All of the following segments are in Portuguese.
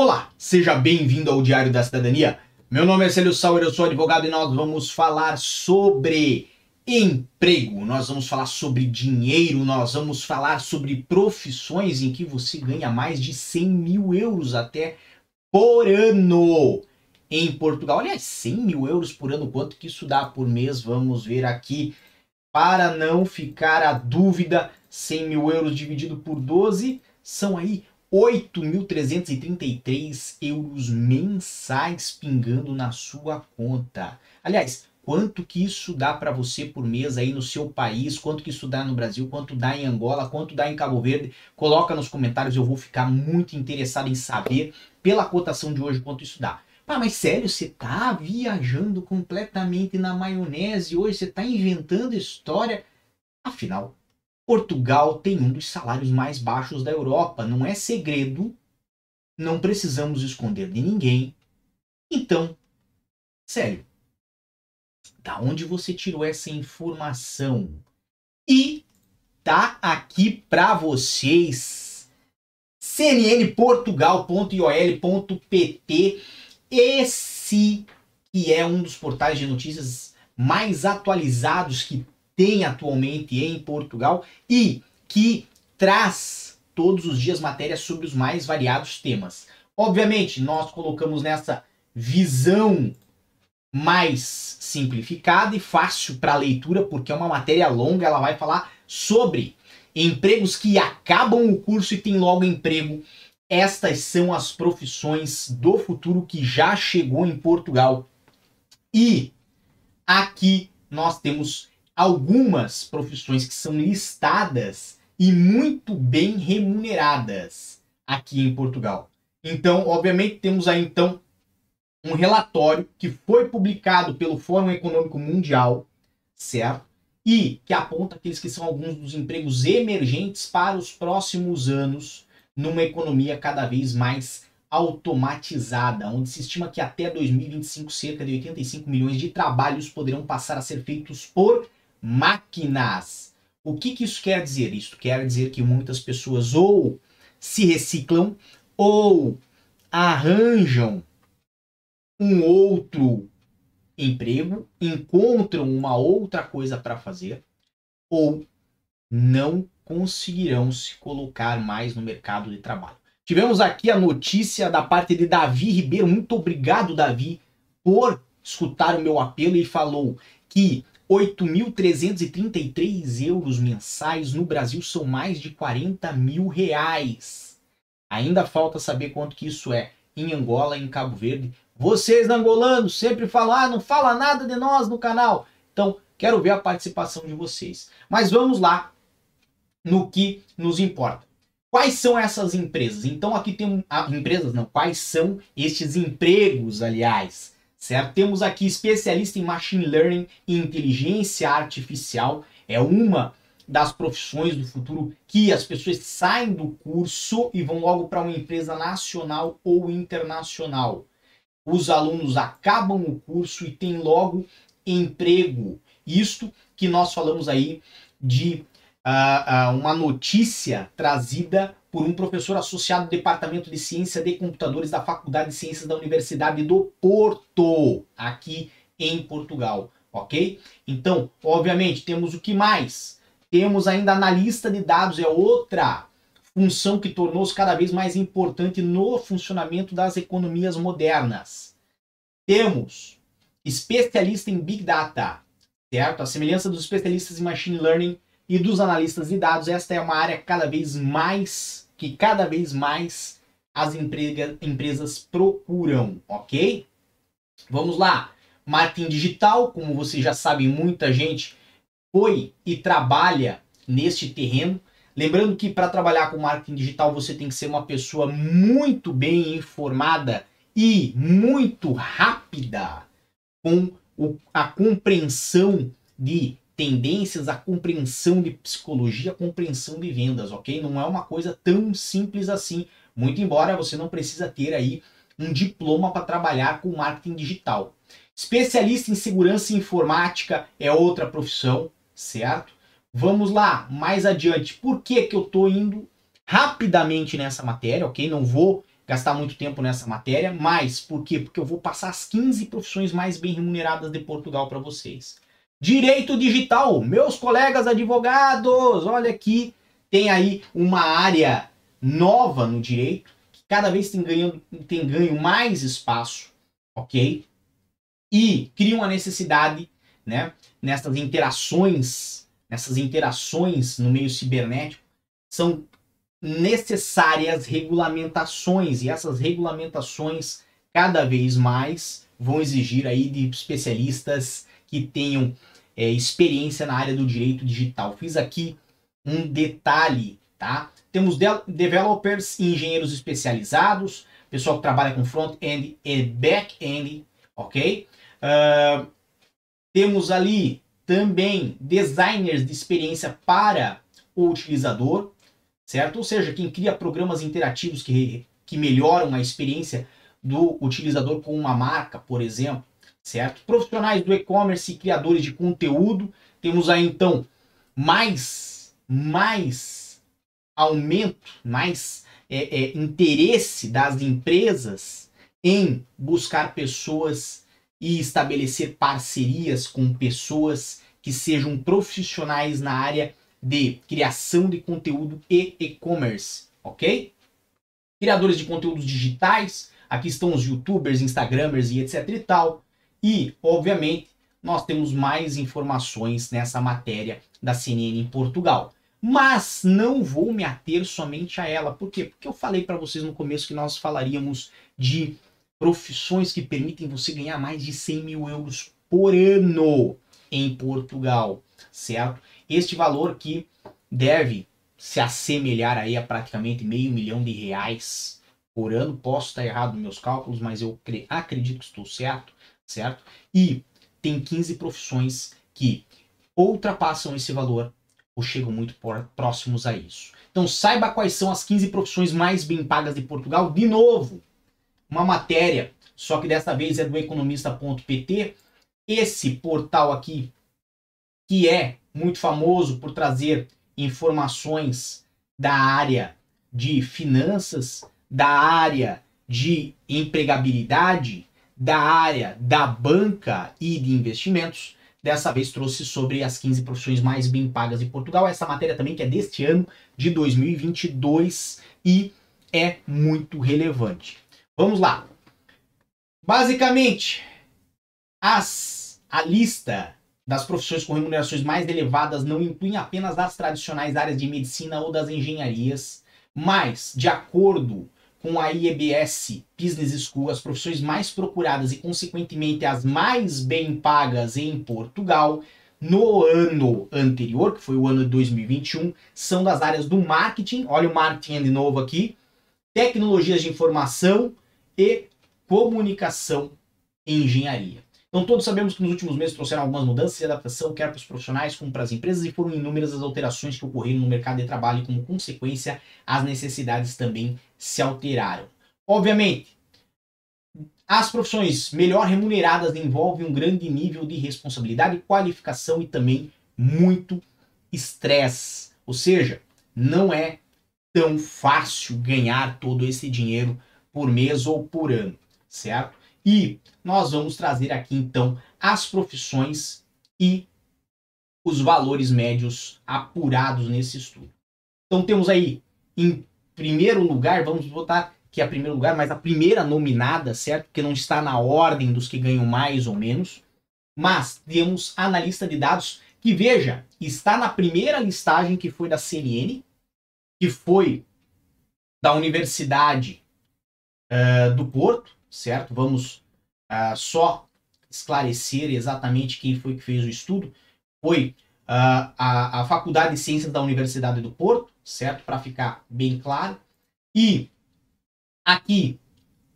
Olá, seja bem-vindo ao Diário da Cidadania. Meu nome é Célio Sauer, eu sou advogado e nós vamos falar sobre emprego, nós vamos falar sobre dinheiro, nós vamos falar sobre profissões em que você ganha mais de 100 mil euros até por ano em Portugal. Aliás, 100 mil euros por ano, quanto que isso dá por mês? Vamos ver aqui. Para não ficar a dúvida, 100 mil euros dividido por 12 são aí 8.333 euros mensais pingando na sua conta. Aliás, quanto que isso dá para você por mês aí no seu país, quanto que isso dá no Brasil, quanto dá em Angola, quanto dá em Cabo Verde, coloca nos comentários, eu vou ficar muito interessado em saber pela cotação de hoje quanto isso dá. Pá, mas sério, você tá viajando completamente na maionese hoje, você tá inventando história. Afinal, Portugal tem um dos salários mais baixos da Europa, não é segredo, não precisamos esconder de ninguém. Então, sério, da onde você tirou essa informação? E tá aqui para vocês cnnportugal.iol.pt esse que é um dos portais de notícias mais atualizados que tem atualmente em Portugal e que traz todos os dias matérias sobre os mais variados temas. Obviamente, nós colocamos nessa visão mais simplificada e fácil para leitura, porque é uma matéria longa, ela vai falar sobre empregos que acabam o curso e tem logo emprego estas são as profissões do futuro que já chegou em Portugal. E aqui nós temos algumas profissões que são listadas e muito bem remuneradas aqui em Portugal. Então, obviamente, temos aí então um relatório que foi publicado pelo Fórum Econômico Mundial, certo? E que aponta aqueles que são alguns dos empregos emergentes para os próximos anos numa economia cada vez mais automatizada, onde se estima que até 2025 cerca de 85 milhões de trabalhos poderão passar a ser feitos por máquinas. O que, que isso quer dizer? Isso quer dizer que muitas pessoas ou se reciclam ou arranjam um outro emprego, encontram uma outra coisa para fazer ou não conseguirão se colocar mais no mercado de trabalho. Tivemos aqui a notícia da parte de Davi Ribeiro. Muito obrigado, Davi, por escutar o meu apelo e falou que 8.333 euros mensais no Brasil são mais de 40 mil reais. Ainda falta saber quanto que isso é em Angola em Cabo Verde. Vocês angolanos sempre falam, ah, não fala nada de nós no canal. Então, quero ver a participação de vocês. Mas vamos lá no que nos importa. Quais são essas empresas? Então aqui tem ah, empresas, não, quais são estes empregos, aliás, certo? Temos aqui especialista em machine learning e inteligência artificial, é uma das profissões do futuro que as pessoas saem do curso e vão logo para uma empresa nacional ou internacional. Os alunos acabam o curso e têm logo emprego. Isto que nós falamos aí de uh, uh, uma notícia trazida por um professor associado do Departamento de Ciência de Computadores da Faculdade de Ciências da Universidade do Porto, aqui em Portugal, ok? Então, obviamente, temos o que mais? Temos ainda analista de dados, é outra função que tornou-se cada vez mais importante no funcionamento das economias modernas. Temos especialista em Big Data, certo? A semelhança dos especialistas em Machine Learning e dos analistas de dados, esta é uma área cada vez mais que cada vez mais as emprega, empresas procuram, ok? Vamos lá. Marketing digital, como vocês já sabem, muita gente foi e trabalha neste terreno. Lembrando que para trabalhar com marketing digital você tem que ser uma pessoa muito bem informada e muito rápida com a compreensão de tendências, a compreensão de psicologia, a compreensão de vendas, ok? Não é uma coisa tão simples assim. Muito embora você não precisa ter aí um diploma para trabalhar com marketing digital. Especialista em segurança informática é outra profissão, certo? Vamos lá, mais adiante. Por que, que eu estou indo rapidamente nessa matéria, ok? Não vou gastar muito tempo nessa matéria, mas por quê? Porque eu vou passar as 15 profissões mais bem remuneradas de Portugal para vocês. Direito digital, meus colegas advogados, olha aqui, tem aí uma área nova no direito, que cada vez tem, ganhando, tem ganho mais espaço, ok? E cria uma necessidade, né, nessas interações, nessas interações no meio cibernético, são necessárias regulamentações e essas regulamentações cada vez mais vão exigir aí de especialistas que tenham é, experiência na área do direito digital. Fiz aqui um detalhe, tá? Temos de developers e engenheiros especializados, pessoal que trabalha com front-end e back-end, ok? Uh, temos ali também designers de experiência para o utilizador, certo? Ou seja, quem cria programas interativos que, que melhoram a experiência do utilizador com uma marca, por exemplo, certo? Profissionais do e-commerce e criadores de conteúdo. Temos aí então mais, mais aumento, mais é, é, interesse das empresas em buscar pessoas e estabelecer parcerias com pessoas que sejam profissionais na área de criação de conteúdo e e-commerce, ok? Criadores de conteúdos digitais, aqui estão os youtubers, instagramers e etc e tal. E, obviamente, nós temos mais informações nessa matéria da CNN em Portugal. Mas não vou me ater somente a ela. Por quê? Porque eu falei para vocês no começo que nós falaríamos de profissões que permitem você ganhar mais de 100 mil euros por ano em Portugal, certo? Este valor que deve se assemelhar aí a praticamente meio milhão de reais por ano. Posso estar errado nos meus cálculos, mas eu acredito que estou certo, certo? E tem 15 profissões que ultrapassam esse valor ou chegam muito próximos a isso. Então saiba quais são as 15 profissões mais bem pagas de Portugal. De novo, uma matéria, só que desta vez é do economista.pt. Esse portal aqui, que é muito famoso por trazer informações da área de finanças, da área de empregabilidade, da área da banca e de investimentos. Dessa vez trouxe sobre as 15 profissões mais bem pagas de Portugal. Essa matéria também que é deste ano de 2022 e é muito relevante. Vamos lá. Basicamente, as, a lista das profissões com remunerações mais elevadas não inclui apenas as tradicionais áreas de medicina ou das engenharias, mas, de acordo com a IEBS Business School, as profissões mais procuradas e, consequentemente, as mais bem pagas em Portugal no ano anterior, que foi o ano de 2021, são das áreas do marketing, olha o marketing de novo aqui, tecnologias de informação, e comunicação e engenharia. Então todos sabemos que nos últimos meses trouxeram algumas mudanças e adaptação, quer para os profissionais como para as empresas, e foram inúmeras as alterações que ocorreram no mercado de trabalho e como consequência as necessidades também se alteraram. Obviamente, as profissões melhor remuneradas envolvem um grande nível de responsabilidade, qualificação e também muito estresse. Ou seja, não é tão fácil ganhar todo esse dinheiro por mês ou por ano, certo? E nós vamos trazer aqui então as profissões e os valores médios apurados nesse estudo. Então temos aí em primeiro lugar, vamos botar que é a primeiro lugar, mas a primeira nominada, certo? Porque não está na ordem dos que ganham mais ou menos. Mas temos analista de dados que, veja, está na primeira listagem que foi da CNN, que foi da Universidade uh, do Porto, certo? Vamos uh, só esclarecer exatamente quem foi que fez o estudo. Foi uh, a, a Faculdade de Ciências da Universidade do Porto, certo? Para ficar bem claro. E aqui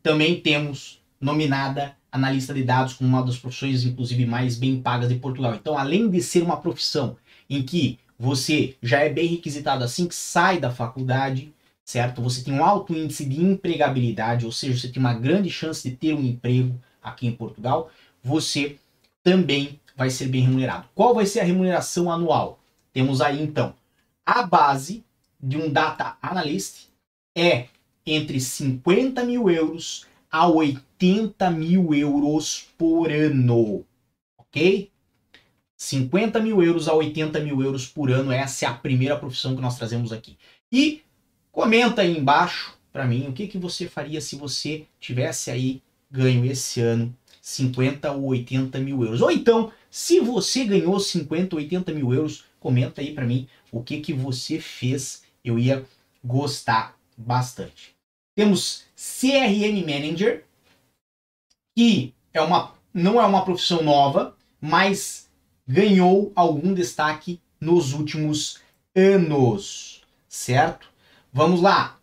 também temos nominada analista de dados como uma das profissões, inclusive, mais bem pagas de Portugal. Então, além de ser uma profissão em que você já é bem requisitado assim que sai da faculdade, certo? Você tem um alto índice de empregabilidade, ou seja, você tem uma grande chance de ter um emprego aqui em Portugal, você também vai ser bem remunerado. Qual vai ser a remuneração anual? Temos aí então a base de um data analyst é entre 50 mil euros a 80 mil euros por ano. Ok? 50 mil euros a 80 mil euros por ano, essa é a primeira profissão que nós trazemos aqui. E comenta aí embaixo para mim o que, que você faria se você tivesse aí ganho esse ano 50 ou 80 mil euros. Ou então, se você ganhou 50 ou 80 mil euros, comenta aí para mim o que, que você fez. Eu ia gostar bastante. Temos CRM Manager, que é uma, não é uma profissão nova, mas ganhou algum destaque nos últimos anos, certo? Vamos lá.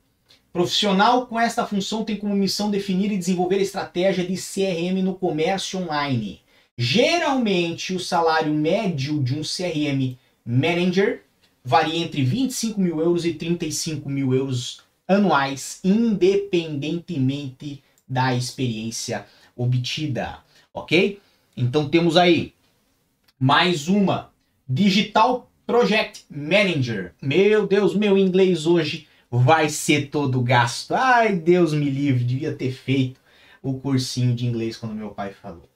Profissional com esta função tem como missão definir e desenvolver estratégia de CRM no comércio online. Geralmente, o salário médio de um CRM Manager varia entre 25 mil euros e 35 mil euros anuais, independentemente da experiência obtida, ok? Então temos aí mais uma Digital Project Manager. Meu Deus, meu inglês hoje vai ser todo gasto. Ai, Deus me livre, devia ter feito o cursinho de inglês quando meu pai falou.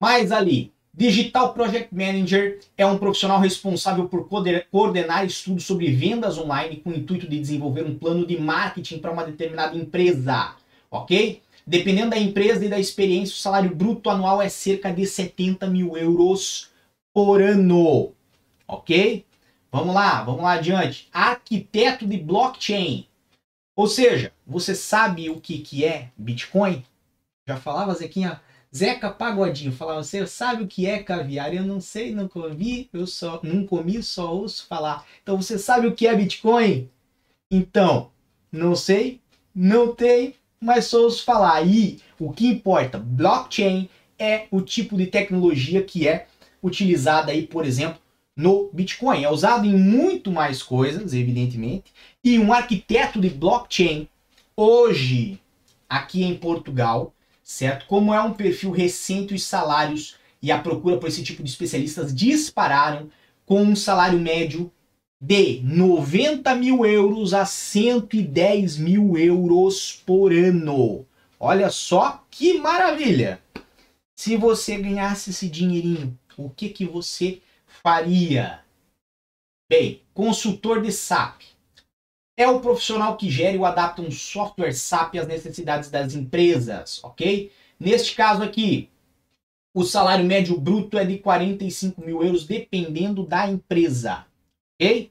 Mas ali, Digital Project Manager é um profissional responsável por coordenar estudos sobre vendas online com o intuito de desenvolver um plano de marketing para uma determinada empresa, ok? Dependendo da empresa e da experiência, o salário bruto anual é cerca de 70 mil euros por ano, ok? Vamos lá, vamos lá adiante. Arquiteto de blockchain. Ou seja, você sabe o que, que é Bitcoin? Já falava, Zequinha? Zeca Pagodinho falava, você sabe o que é caviar? Eu não sei, nunca ouvi, eu só não comi, só ouço falar. Então você sabe o que é Bitcoin? Então, não sei, não tem, mas só ouço falar. E o que importa, blockchain é o tipo de tecnologia que é utilizada aí, por exemplo, no Bitcoin. É usado em muito mais coisas, evidentemente. E um arquiteto de blockchain, hoje, aqui em Portugal, certo? Como é um perfil recente, os salários e a procura por esse tipo de especialistas dispararam com um salário médio de 90 mil euros a 110 mil euros por ano. Olha só que maravilha! Se você ganhasse esse dinheirinho, o que, que você faria? Bem, consultor de SAP. É o profissional que gera e adapta um software SAP às necessidades das empresas, ok? Neste caso aqui, o salário médio bruto é de 45 mil euros, dependendo da empresa, ok?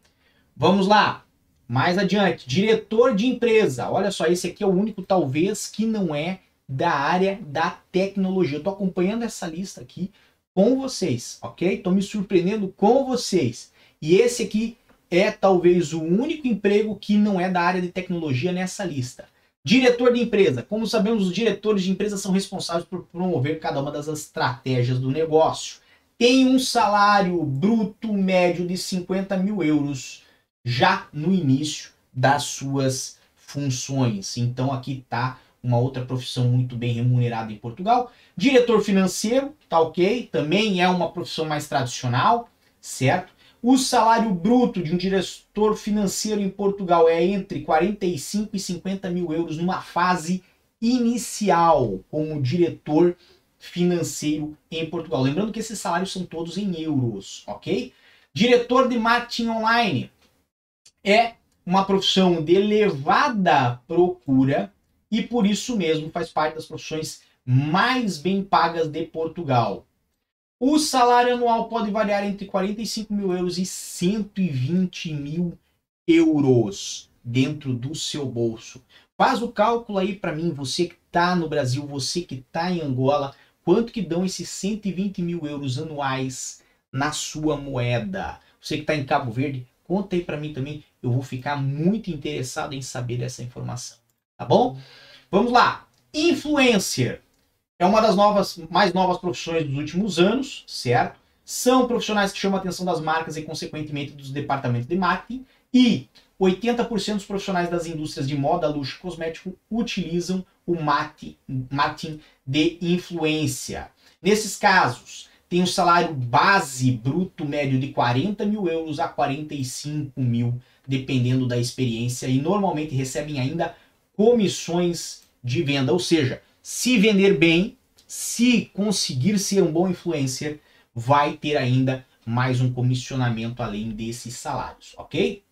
Vamos lá, mais adiante. Diretor de empresa. Olha só, esse aqui é o único, talvez, que não é da área da tecnologia. Eu estou acompanhando essa lista aqui com vocês, ok? Estou me surpreendendo com vocês. E esse aqui é talvez o único emprego que não é da área de tecnologia nessa lista. Diretor de empresa. Como sabemos, os diretores de empresa são responsáveis por promover cada uma das estratégias do negócio. Tem um salário bruto médio de 50 mil euros já no início das suas funções. Então aqui está uma outra profissão muito bem remunerada em Portugal. Diretor financeiro, tá ok, também é uma profissão mais tradicional, certo? O salário bruto de um diretor financeiro em Portugal é entre 45 e 50 mil euros numa fase inicial como diretor financeiro em Portugal. Lembrando que esses salários são todos em euros, ok? Diretor de marketing online é uma profissão de elevada procura e por isso mesmo faz parte das profissões mais bem pagas de Portugal. O salário anual pode variar entre 45 mil euros e 120 mil euros dentro do seu bolso. Faz o cálculo aí para mim, você que está no Brasil, você que está em Angola, quanto que dão esses 120 mil euros anuais na sua moeda? Você que está em Cabo Verde, conta aí para mim também, eu vou ficar muito interessado em saber dessa informação tá bom? Vamos lá. Influencer é uma das novas, mais novas profissões dos últimos anos, certo? São profissionais que chamam a atenção das marcas e, consequentemente, dos departamentos de marketing. E 80% dos profissionais das indústrias de moda, luxo e cosmético utilizam o marketing de influência. Nesses casos, tem um salário base bruto médio de 40 mil euros a 45 mil, dependendo da experiência, e normalmente recebem ainda comissões de venda. Ou seja, se vender bem, se conseguir ser um bom influencer, vai ter ainda mais um comissionamento além desses salários, ok?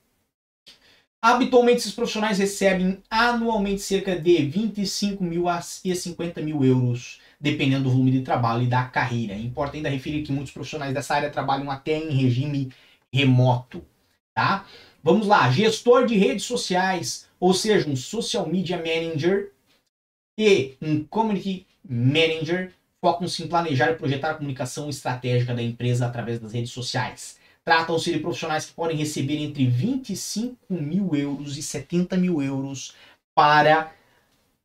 Habitualmente, esses profissionais recebem anualmente cerca de 25 mil a 50 mil euros, dependendo do volume de trabalho e da carreira. Importa ainda referir que muitos profissionais dessa área trabalham até em regime remoto, tá? Vamos lá, gestor de redes sociais, ou seja, um social media manager e um community manager focam-se em planejar e projetar a comunicação estratégica da empresa através das redes sociais. Tratam-se de profissionais que podem receber entre 25 mil euros e 70 mil euros para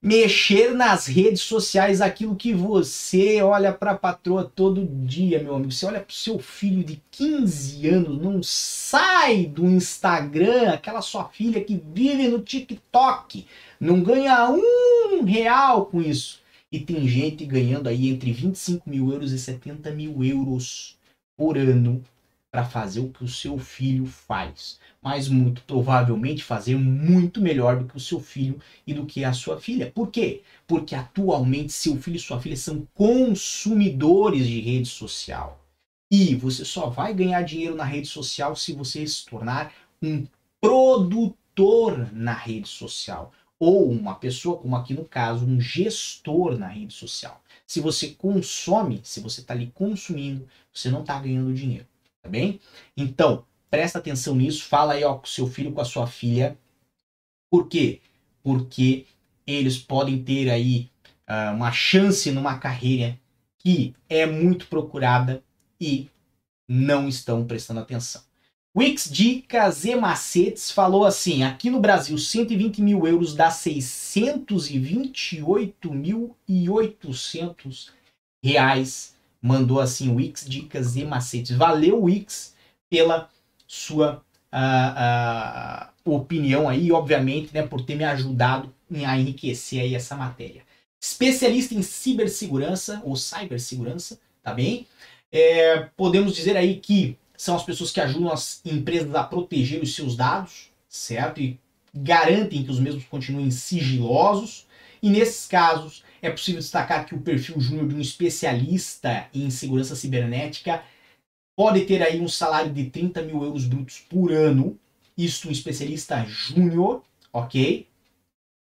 mexer nas redes sociais aquilo que você olha para a patroa todo dia, meu amigo. Você olha para o seu filho de 15 anos, não sai do Instagram, aquela sua filha que vive no TikTok, não ganha um real com isso. E tem gente ganhando aí entre 25 mil euros e 70 mil euros por ano para fazer o que o seu filho faz. Mas muito provavelmente fazer muito melhor do que o seu filho e do que a sua filha. Por quê? Porque atualmente seu filho e sua filha são consumidores de rede social. E você só vai ganhar dinheiro na rede social se você se tornar um produtor na rede social ou uma pessoa, como aqui no caso, um gestor na rede social. Se você consome, se você está ali consumindo, você não está ganhando dinheiro, tá bem? Então, presta atenção nisso, fala aí ó, com seu filho, com a sua filha. Por quê? Porque eles podem ter aí uh, uma chance numa carreira que é muito procurada e não estão prestando atenção. Wix Dicas e Macetes falou assim: aqui no Brasil, 120 mil euros dá 628.800 reais. Mandou assim: Wix Dicas e Macetes. Valeu, Wix, pela sua uh, uh, opinião aí, obviamente, né, por ter me ajudado a enriquecer aí essa matéria. Especialista em cibersegurança ou cibersegurança, tá bem? É, podemos dizer aí que são as pessoas que ajudam as empresas a proteger os seus dados, certo? E garantem que os mesmos continuem sigilosos. E nesses casos, é possível destacar que o perfil júnior de um especialista em segurança cibernética pode ter aí um salário de 30 mil euros brutos por ano. Isto um especialista júnior, ok?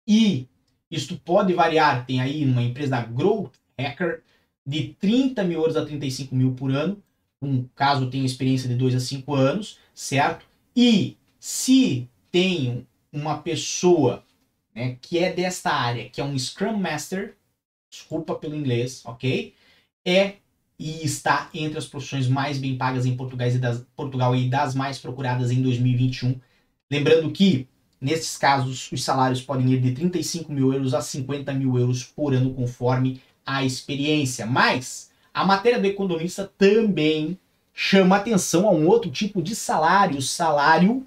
E isto pode variar, tem aí uma empresa Growth Hacker de 30 mil euros a 35 mil por ano um caso tenha experiência de 2 a 5 anos, certo? E se tem uma pessoa né, que é desta área, que é um Scrum Master, desculpa pelo inglês, ok? É e está entre as profissões mais bem pagas em Portugal e das, Portugal e das mais procuradas em 2021. Lembrando que, nesses casos, os salários podem ir de 35 mil euros a 50 mil euros por ano, conforme a experiência. Mas a matéria do economista também chama atenção a um outro tipo de salário, salário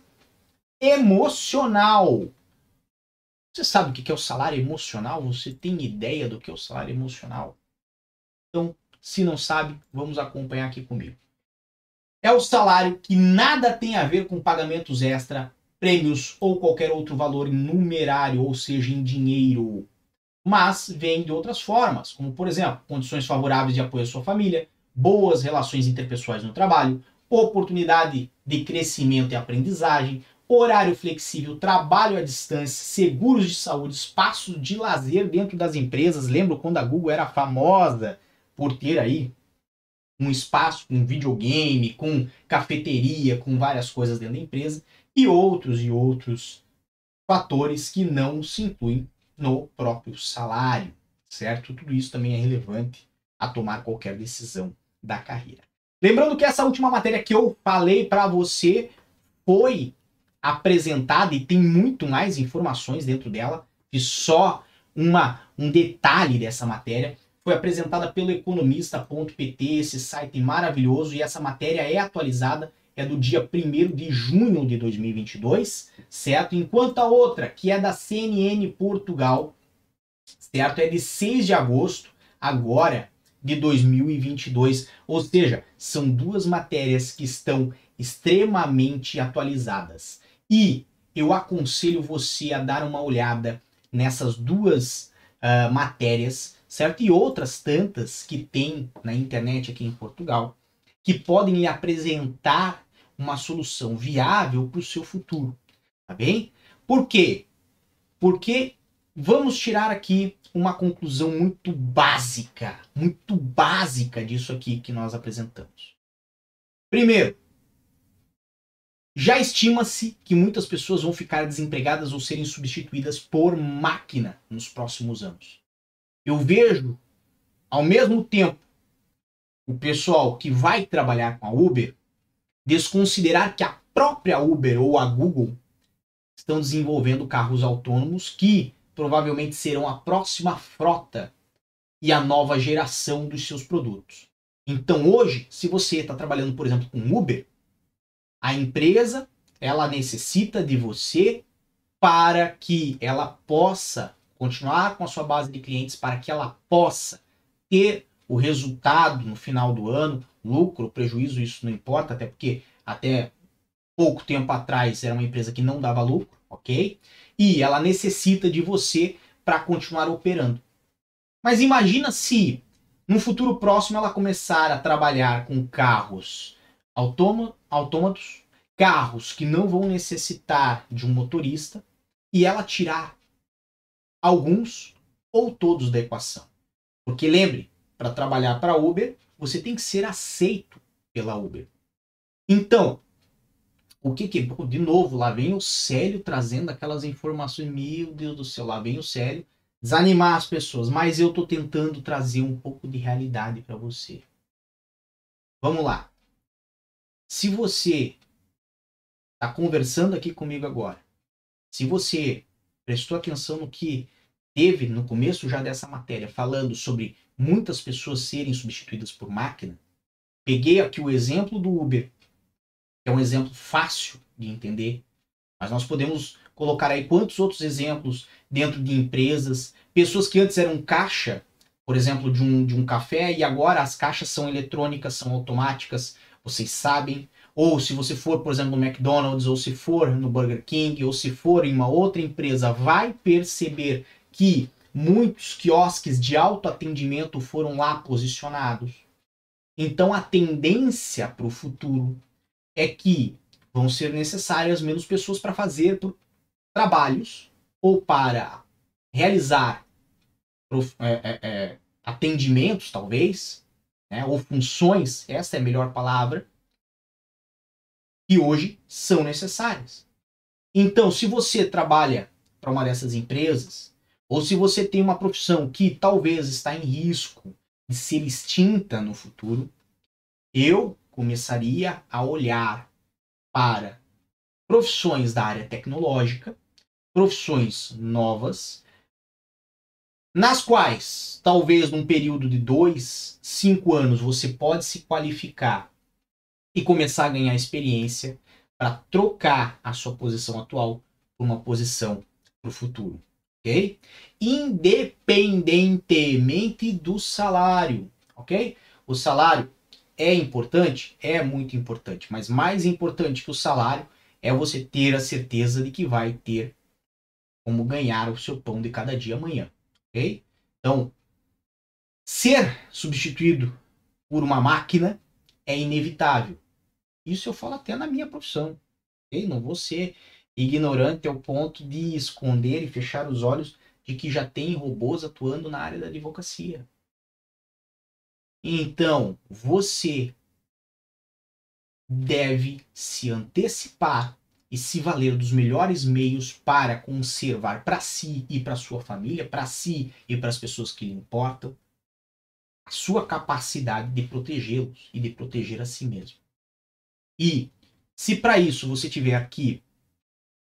emocional. Você sabe o que é o salário emocional? Você tem ideia do que é o salário emocional? Então, se não sabe, vamos acompanhar aqui comigo. É o salário que nada tem a ver com pagamentos extra, prêmios ou qualquer outro valor numerário, ou seja, em dinheiro mas vem de outras formas, como por exemplo, condições favoráveis de apoio à sua família, boas relações interpessoais no trabalho, oportunidade de crescimento e aprendizagem, horário flexível, trabalho à distância, seguros de saúde, espaços de lazer dentro das empresas. Lembro quando a Google era famosa por ter aí um espaço com videogame, com cafeteria, com várias coisas dentro da empresa e outros e outros fatores que não se incluem no próprio salário, certo? Tudo isso também é relevante a tomar qualquer decisão da carreira. Lembrando que essa última matéria que eu falei para você foi apresentada e tem muito mais informações dentro dela, e só uma, um detalhe dessa matéria. Foi apresentada pelo economista.pt, esse site maravilhoso, e essa matéria é atualizada é do dia 1 de junho de 2022, certo? Enquanto a outra, que é da CNN Portugal, certo? É de 6 de agosto, agora de 2022. Ou seja, são duas matérias que estão extremamente atualizadas. E eu aconselho você a dar uma olhada nessas duas uh, matérias, certo? E outras tantas que tem na internet aqui em Portugal, que podem lhe apresentar uma solução viável para o seu futuro, tá bem? Por quê? Porque vamos tirar aqui uma conclusão muito básica, muito básica disso aqui que nós apresentamos. Primeiro, já estima-se que muitas pessoas vão ficar desempregadas ou serem substituídas por máquina nos próximos anos. Eu vejo, ao mesmo tempo, o pessoal que vai trabalhar com a Uber desconsiderar que a própria Uber ou a Google estão desenvolvendo carros autônomos que provavelmente serão a próxima frota e a nova geração dos seus produtos. Então hoje, se você está trabalhando, por exemplo, com Uber, a empresa ela necessita de você para que ela possa continuar com a sua base de clientes, para que ela possa ter o resultado no final do ano, lucro, prejuízo, isso não importa, até porque até pouco tempo atrás era uma empresa que não dava lucro, ok? E ela necessita de você para continuar operando. Mas imagina se no futuro próximo ela começar a trabalhar com carros autômatos, carros que não vão necessitar de um motorista e ela tirar alguns ou todos da equação. Porque lembre, para trabalhar para Uber, você tem que ser aceito pela Uber. Então, o que que. De novo, lá vem o Célio trazendo aquelas informações. Meu Deus do céu, lá vem o Célio desanimar as pessoas. Mas eu estou tentando trazer um pouco de realidade para você. Vamos lá. Se você está conversando aqui comigo agora, se você prestou atenção no que teve no começo já dessa matéria, falando sobre muitas pessoas serem substituídas por máquina, peguei aqui o exemplo do Uber é um exemplo fácil de entender, mas nós podemos colocar aí quantos outros exemplos dentro de empresas, pessoas que antes eram caixa, por exemplo, de um, de um café, e agora as caixas são eletrônicas, são automáticas, vocês sabem. Ou se você for, por exemplo, no McDonald's, ou se for no Burger King, ou se for em uma outra empresa, vai perceber que muitos quiosques de autoatendimento foram lá posicionados. Então a tendência para o futuro é que vão ser necessárias menos pessoas para fazer trabalhos ou para realizar é, é, é, atendimentos, talvez, né, ou funções, essa é a melhor palavra, que hoje são necessárias. Então, se você trabalha para uma dessas empresas, ou se você tem uma profissão que talvez está em risco de ser extinta no futuro, eu começaria a olhar para profissões da área tecnológica, profissões novas, nas quais talvez num período de dois, cinco anos você pode se qualificar e começar a ganhar experiência para trocar a sua posição atual por uma posição para o futuro, ok? Independentemente do salário, ok? O salário é importante? É muito importante, mas mais importante que o salário é você ter a certeza de que vai ter como ganhar o seu pão de cada dia amanhã, ok? Então, ser substituído por uma máquina é inevitável. Isso eu falo até na minha profissão, ok? Não vou ser ignorante ao ponto de esconder e fechar os olhos de que já tem robôs atuando na área da advocacia. Então, você deve se antecipar e se valer dos melhores meios para conservar para si e para sua família, para si e para as pessoas que lhe importam, a sua capacidade de protegê-los e de proteger a si mesmo. E se para isso você tiver que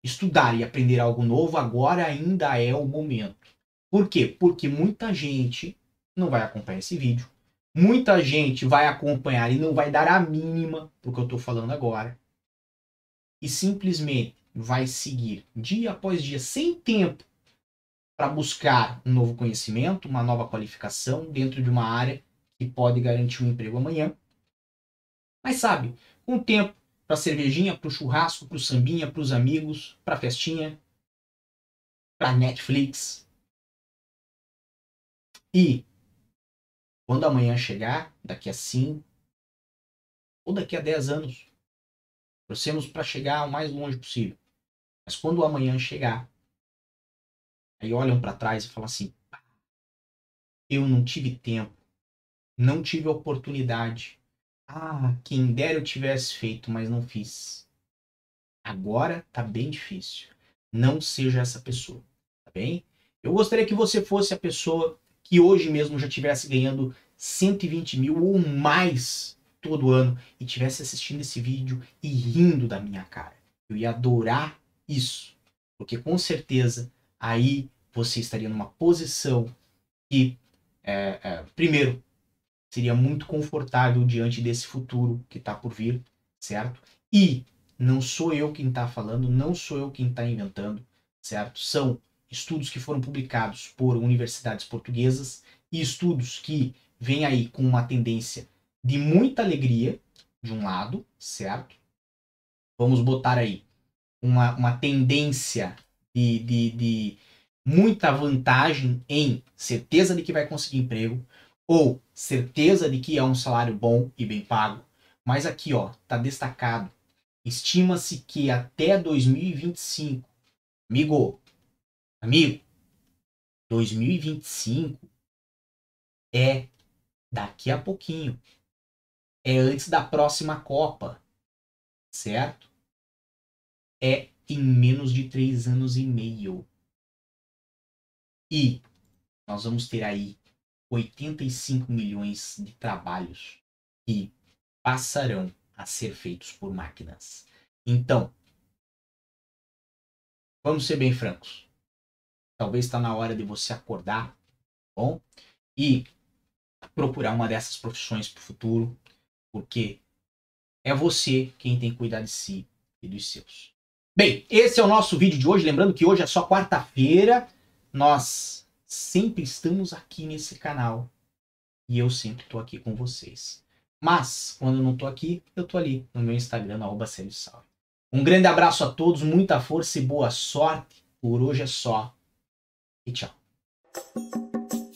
estudar e aprender algo novo, agora ainda é o momento. Por quê? Porque muita gente não vai acompanhar esse vídeo, Muita gente vai acompanhar e não vai dar a mínima pro que eu estou falando agora. E simplesmente vai seguir dia após dia, sem tempo, para buscar um novo conhecimento, uma nova qualificação dentro de uma área que pode garantir um emprego amanhã. Mas sabe, com tempo para cervejinha, para o churrasco, para o sambinha, para os amigos, para festinha, para Netflix. E quando amanhã chegar, daqui a 5 ou daqui a 10 anos, torcemos para chegar o mais longe possível. Mas quando o amanhã chegar, aí olham para trás e falam assim: eu não tive tempo, não tive oportunidade. Ah, quem dera eu tivesse feito, mas não fiz. Agora tá bem difícil. Não seja essa pessoa, tá bem? Eu gostaria que você fosse a pessoa que hoje mesmo já estivesse ganhando 120 mil ou mais todo ano e estivesse assistindo esse vídeo e rindo da minha cara. Eu ia adorar isso, porque com certeza aí você estaria numa posição que, é, é, primeiro, seria muito confortável diante desse futuro que está por vir, certo? E não sou eu quem está falando, não sou eu quem está inventando, certo? São estudos que foram publicados por universidades portuguesas e estudos que vêm aí com uma tendência de muita alegria, de um lado, certo? Vamos botar aí uma, uma tendência de, de, de muita vantagem em certeza de que vai conseguir emprego ou certeza de que é um salário bom e bem pago. Mas aqui, ó, tá destacado. Estima-se que até 2025, amigo, Amigo, 2025 é daqui a pouquinho. É antes da próxima Copa, certo? É em menos de três anos e meio. E nós vamos ter aí 85 milhões de trabalhos que passarão a ser feitos por máquinas. Então, vamos ser bem francos. Talvez está na hora de você acordar, tá bom? E procurar uma dessas profissões para o futuro, porque é você quem tem que cuidar de si e dos seus. Bem, esse é o nosso vídeo de hoje. Lembrando que hoje é só quarta-feira. Nós sempre estamos aqui nesse canal e eu sempre estou aqui com vocês. Mas, quando eu não estou aqui, eu estou ali no meu Instagram, arroba Um grande abraço a todos, muita força e boa sorte. Por hoje é só e tchau.